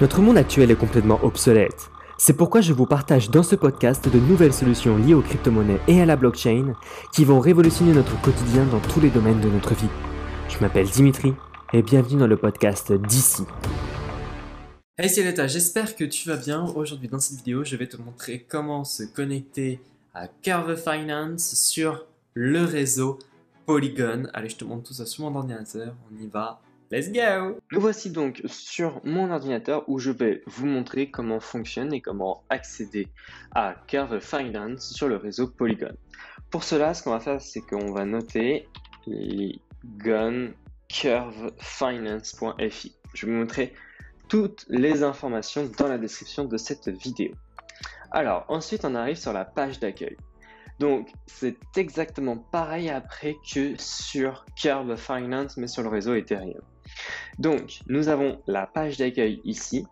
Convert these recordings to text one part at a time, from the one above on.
Notre monde actuel est complètement obsolète. C'est pourquoi je vous partage dans ce podcast de nouvelles solutions liées aux crypto-monnaies et à la blockchain qui vont révolutionner notre quotidien dans tous les domaines de notre vie. Je m'appelle Dimitri et bienvenue dans le podcast d'ici. Hey c'est Leta, j'espère que tu vas bien. Aujourd'hui dans cette vidéo, je vais te montrer comment se connecter à Curve Finance sur le réseau Polygon. Allez, je te montre tout ça sur mon ordinateur. On y va. Let's go Nous voici donc sur mon ordinateur où je vais vous montrer comment fonctionne et comment accéder à Curve Finance sur le réseau Polygon. Pour cela, ce qu'on va faire, c'est qu'on va noter curvefinance.fi. Je vais vous montrer toutes les informations dans la description de cette vidéo. Alors, ensuite, on arrive sur la page d'accueil. Donc, c'est exactement pareil après que sur Curve Finance, mais sur le réseau Ethereum. Donc, nous avons la page d'accueil ici.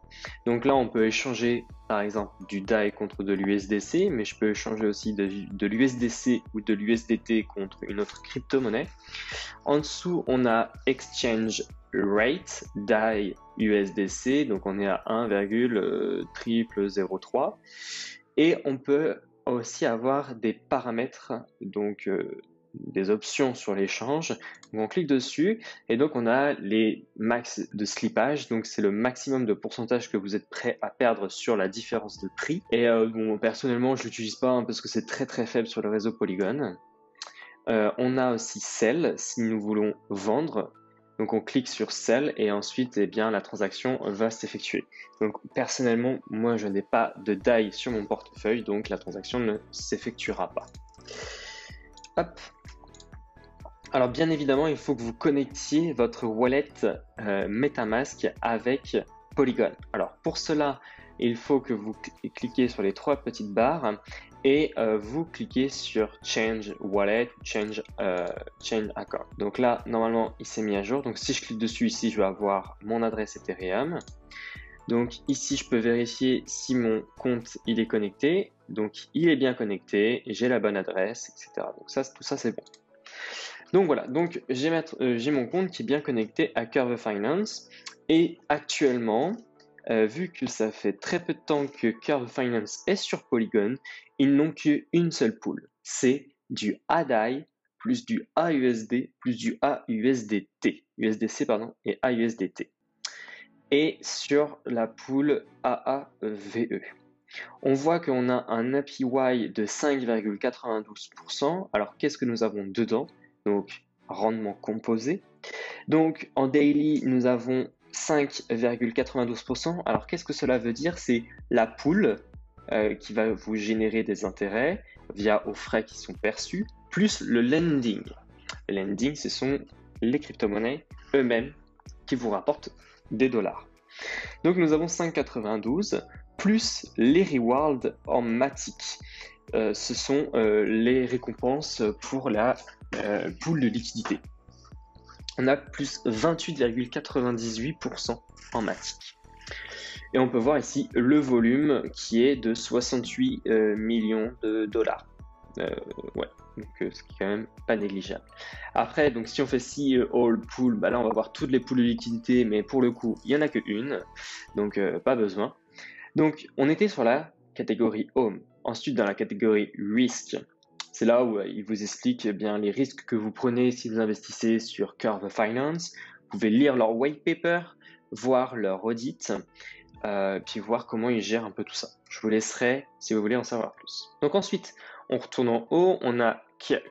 Donc là, on peut échanger par exemple du DAI contre de l'USDC, mais je peux échanger aussi de, l'USDC ou de l'USDT contre une autre crypto-monnaie. En dessous, on a Exchange Rate, DAI USDC, donc on est à 1,03. Et on peut aussi avoir des paramètres, donc euh, des options sur l'échange. On clique dessus et donc on a les max de slippage. Donc c'est le maximum de pourcentage que vous êtes prêt à perdre sur la différence de prix. Et euh, bon, personnellement, je l'utilise pas hein, parce que c'est très très faible sur le réseau Polygon. Euh, on a aussi Sell si nous voulons vendre. Donc on clique sur Sell et ensuite eh bien, la transaction va s'effectuer. Donc personnellement, moi je n'ai pas de DAI sur mon portefeuille, donc la transaction ne s'effectuera pas. Alors bien évidemment, il faut que vous connectiez votre wallet euh, MetaMask avec Polygon. Alors pour cela, il faut que vous cliquez sur les trois petites barres et euh, vous cliquez sur Change Wallet, Change, euh, Change. Donc là, normalement, il s'est mis à jour. Donc si je clique dessus ici, je vais avoir mon adresse Ethereum. Donc ici, je peux vérifier si mon compte il est connecté. Donc il est bien connecté, j'ai la bonne adresse, etc. Donc ça, tout ça, c'est bon. Donc voilà, donc euh, j'ai mon compte qui est bien connecté à Curve Finance et actuellement, euh, vu que ça fait très peu de temps que Curve Finance est sur Polygon, ils n'ont qu'une seule pool. C'est du ADAI plus du AUSD plus du AUSDT, USDC pardon, et AUSDT. Et sur la pool AAVE. On voit qu'on a un APY de 5,92%. Alors qu'est-ce que nous avons dedans? Donc rendement composé. Donc en daily, nous avons 5,92%. Alors qu'est-ce que cela veut dire? C'est la poule euh, qui va vous générer des intérêts via aux frais qui sont perçus, plus le lending. Le lending, ce sont les crypto-monnaies eux-mêmes qui vous rapportent des dollars. Donc nous avons 5,92 plus les rewards en matic. Euh, ce sont euh, les récompenses pour la euh, pool de liquidité. On a plus 28,98% en matic. Et on peut voir ici le volume qui est de 68 euh, millions de dollars. Ouais, donc ce qui est quand même pas négligeable. Après, donc si on fait si all pool, bah là on va voir toutes les poules de liquidité, mais pour le coup, il y en a que une, donc pas besoin. Donc on était sur la catégorie home. Ensuite, dans la catégorie risk, c'est là où euh, il vous explique eh bien les risques que vous prenez si vous investissez sur Curve Finance. Vous pouvez lire leur white paper, voir leur audit, euh, puis voir comment ils gèrent un peu tout ça. Je vous laisserai si vous voulez en savoir plus. Donc ensuite, on retourne en haut, on a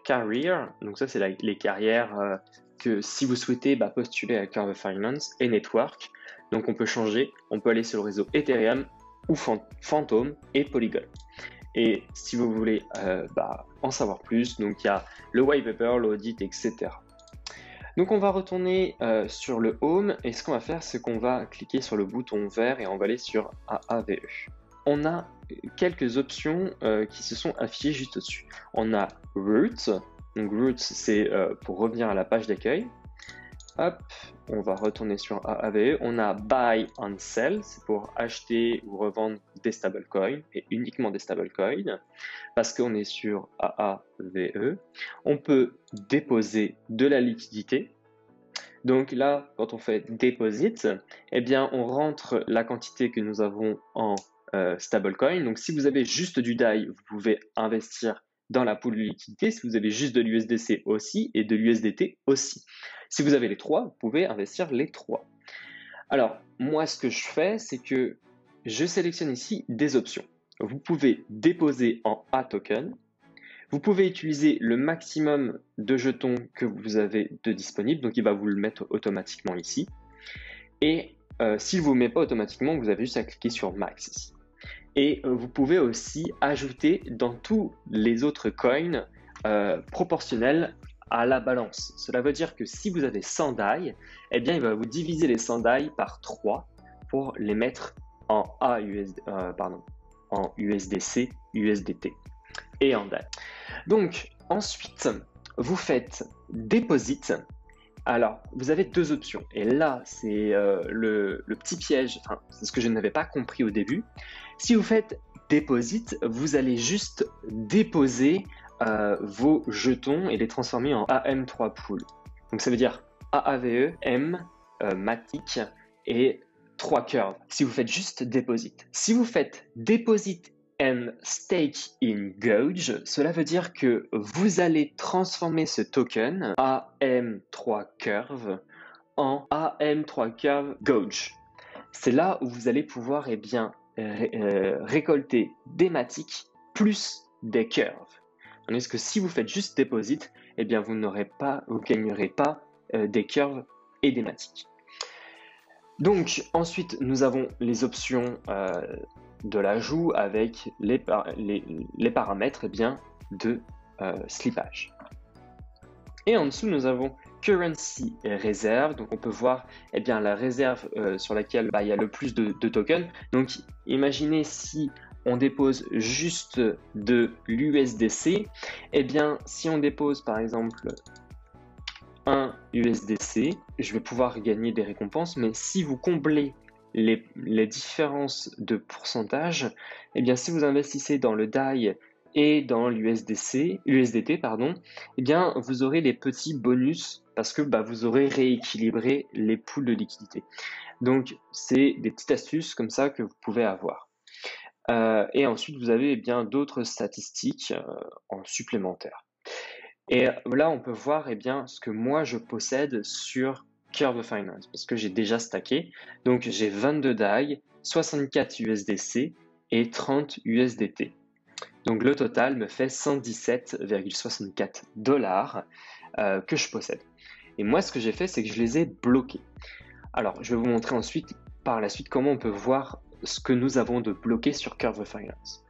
Career, donc ça c'est les carrières euh, que si vous souhaitez bah, postuler à Curve Finance et Network. Donc on peut changer, on peut aller sur le réseau Ethereum ou Phantom et Polygon. Et si vous voulez euh, bah, en savoir plus, donc il y a le white paper, l'audit, etc. Donc on va retourner euh, sur le Home et ce qu'on va faire, c'est qu'on va cliquer sur le bouton vert et on va aller sur AAVE. On a quelques options euh, qui se sont affichées juste au-dessus. On a Root, donc Root c'est pour revenir à la page d'accueil. On va retourner sur AAVE. On a Buy and Sell, c'est pour acheter ou revendre des stablecoins et uniquement des stablecoins parce qu'on est sur AAVE. On peut déposer de la liquidité. Donc là, quand on fait deposit, eh bien, on rentre la quantité que nous avons en euh, stablecoin. Donc si vous avez juste du DAI, vous pouvez investir dans la pool de liquidité. Si vous avez juste de l'USDC aussi et de l'USDT aussi. Si vous avez les trois, vous pouvez investir les trois. Alors, moi, ce que je fais, c'est que je sélectionne ici des options. Vous pouvez déposer en A token. Vous pouvez utiliser le maximum de jetons que vous avez de disponible, donc il va vous le mettre automatiquement ici. Et euh, s'il ne vous met pas automatiquement, vous avez juste à cliquer sur Max ici. Et euh, vous pouvez aussi ajouter dans tous les autres coins euh, proportionnels à la balance. Cela veut dire que si vous avez 100 DAI, eh bien il va vous diviser les 100 DAI par 3 pour les mettre en euh, USDC, USDT et en DAI. Donc ensuite, vous faites Deposit. Alors, vous avez deux options. Et là, c'est le, le, petit piège, enfin, c'est ce que je n'avais pas compris au début. Si vous faites Deposit, vous allez juste déposer euh, vos jetons et les transformer en AM3 pool. Donc ça veut dire AAVE, M, euh, Matic et 3 curves. Si vous faites juste Deposit. Si vous faites Deposit and Stake in Gauge, cela veut dire que vous allez transformer ce token AM3 curve en AM3 curve Gauge. C'est là où vous allez pouvoir eh bien, euh, récolter des matiques plus des curves. Tandis que si vous faites juste deposit, eh bien vous n'aurez pas, vous gagnerez pas euh, des curves et des matiques. Donc ensuite nous avons les options euh, de l'ajout avec les, les, paramètres eh bien, de slippage. Et en dessous nous avons currency réserve. Donc on peut voir eh bien, la réserve euh, sur laquelle bah, il y a le plus de, tokens. Donc imaginez si on dépose juste de l'USDC, eh bien si on dépose par exemple un USDC, je vais pouvoir gagner des récompenses, mais si vous comblez les, les différences de pourcentage, eh bien si vous investissez dans le DAI et dans l'USDC, USDT, pardon, eh bien, vous aurez les petits bonus parce que bah, vous aurez rééquilibré les poules de liquidité. Donc, c'est des petites astuces comme ça que vous pouvez avoir. Euh, et ensuite, vous avez eh d'autres statistiques euh, en supplémentaire. Et là, on peut voir eh bien, ce que moi je possède sur Curve Finance parce que j'ai déjà stacké. Donc, j'ai 22 DAI, 64 USDC et 30 USDT. Donc le total me fait 117,64 dollars euh, que je possède. Et moi, ce que j'ai fait, c'est que je les ai bloqués. Alors, je vais vous montrer ensuite, par la suite, comment on peut voir ce que nous avons de bloqué sur Curve Finance.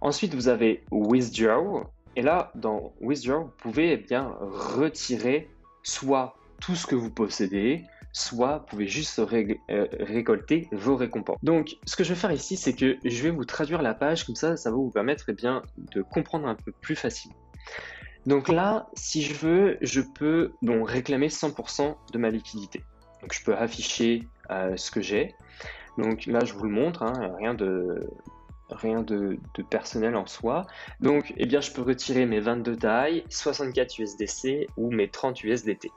Ensuite, vous avez Withdraw. Et là, dans Withdraw, vous pouvez eh bien retirer soit tout ce que vous possédez, soit vous pouvez juste euh, récolter vos récompenses. Donc, ce que je vais faire ici, c'est que je vais vous traduire la page, comme ça, ça va vous permettre eh bien, de comprendre un peu plus facilement. Donc là, si je veux, je peux bon, réclamer 100% de ma liquidité. Donc je peux afficher euh, ce que j'ai. Donc là, je vous le montre, hein, rien de personnel en soi. Donc, eh bien, je peux retirer mes 22 DAI, 64 USDC ou mes 30 USDT.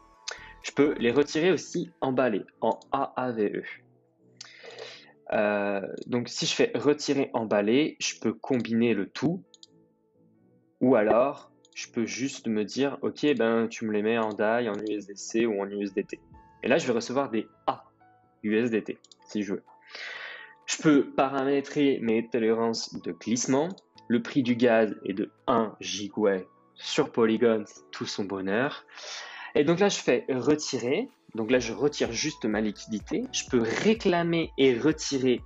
Je peux les retirer aussi emballés en AAVE. Euh, donc si je fais retirer emballé, je peux combiner le tout. Ou alors, je peux juste me dire, ok, ben tu me les mets en DAI, en USDC ou en USDT. Et là, je vais recevoir des A USDT, si je veux. Je peux paramétrer mes tolérances de glissement. Le prix du gaz est de 1 gigaway sur Polygon, tout son bonheur. Et donc là, je fais retirer. Donc là, je retire juste ma liquidité. Je peux réclamer et retirer.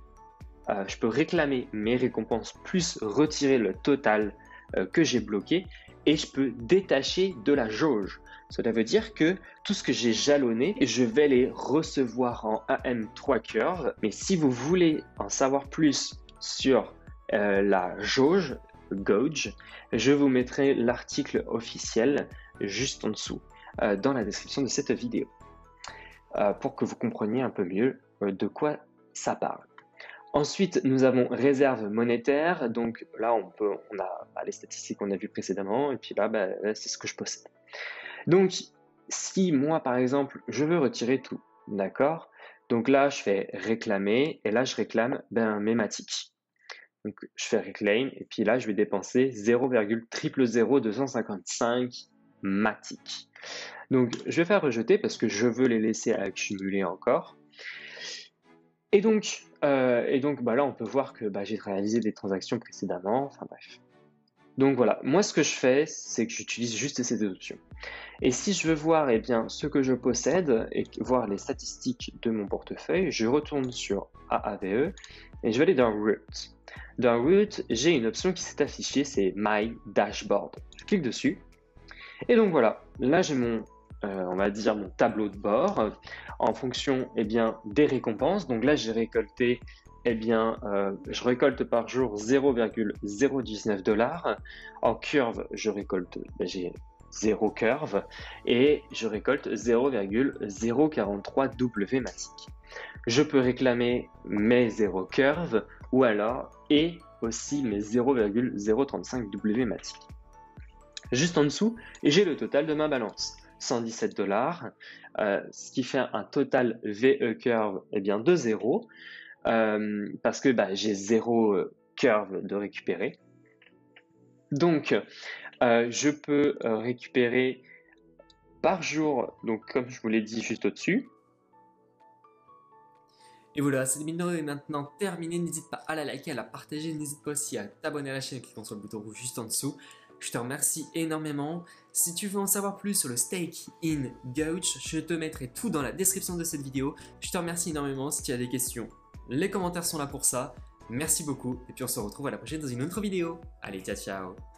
Euh, je peux réclamer mes récompenses plus retirer le total euh, que j'ai bloqué. Et je peux détacher de la jauge. Cela veut dire que tout ce que j'ai jalonné, je vais les recevoir en AM3 curve. Mais si vous voulez en savoir plus sur euh, la jauge, gauge, je vous mettrai l'article officiel juste en dessous. Euh, dans la description de cette vidéo euh, pour que vous compreniez un peu mieux euh, de quoi ça parle. Ensuite, nous avons réserve monétaire. Donc là, on peut, on a les statistiques qu'on a vues précédemment, et puis là, bah, c'est ce que je possède. Donc, si moi, par exemple, je veux retirer tout, d'accord? Donc là, je fais réclamer, et là, je réclame ben, mes matiques. Donc, je fais reclaim, et puis là, je vais dépenser 0,00255 matiques. Donc, je vais faire rejeter parce que je veux les laisser accumuler encore. Et donc, euh, et donc bah là, on peut voir que bah, j'ai réalisé des transactions précédemment. Enfin bref. Donc voilà, moi ce que je fais, c'est que j'utilise juste ces deux options. Et si je veux voir eh bien, ce que je possède et voir les statistiques de mon portefeuille, je retourne sur AAVE et je vais aller dans Root. Dans Root, j'ai une option qui s'est affichée, c'est My Dashboard. Je clique dessus. Et donc voilà, là j'ai mon, euh, on va dire, mon tableau de bord en fonction eh bien, des récompenses. Donc là j'ai récolté eh bien, euh, je récolte par jour 0,019 dollars. En curve, je récolte, ben, j'ai 0 curve et je récolte 0,043 W matic. Je peux réclamer mes 0 curve ou alors et aussi mes 0,035 W matic. Juste en dessous, j'ai le total de ma balance. 117 dollars, euh, ce qui fait un total VE curve eh de 0. Euh, parce que bah, j'ai zéro euh, curve de récupérer. Donc, je peux récupérer par jour, donc comme je vous l'ai dit juste au-dessus. Et voilà, cette vidéo est maintenant terminée. N'hésite pas à la liker, à la partager. N'hésite pas aussi à t'abonner à la chaîne en cliquant sur le bouton rouge juste en dessous. Je te remercie énormément. Si tu veux en savoir plus sur le Stake in Gouch, je te mettrai tout dans la description de cette vidéo. Je te remercie énormément. Si tu as des questions, les commentaires sont là pour ça. Merci beaucoup et puis on se retrouve à la prochaine dans une autre vidéo. Allez, ciao ciao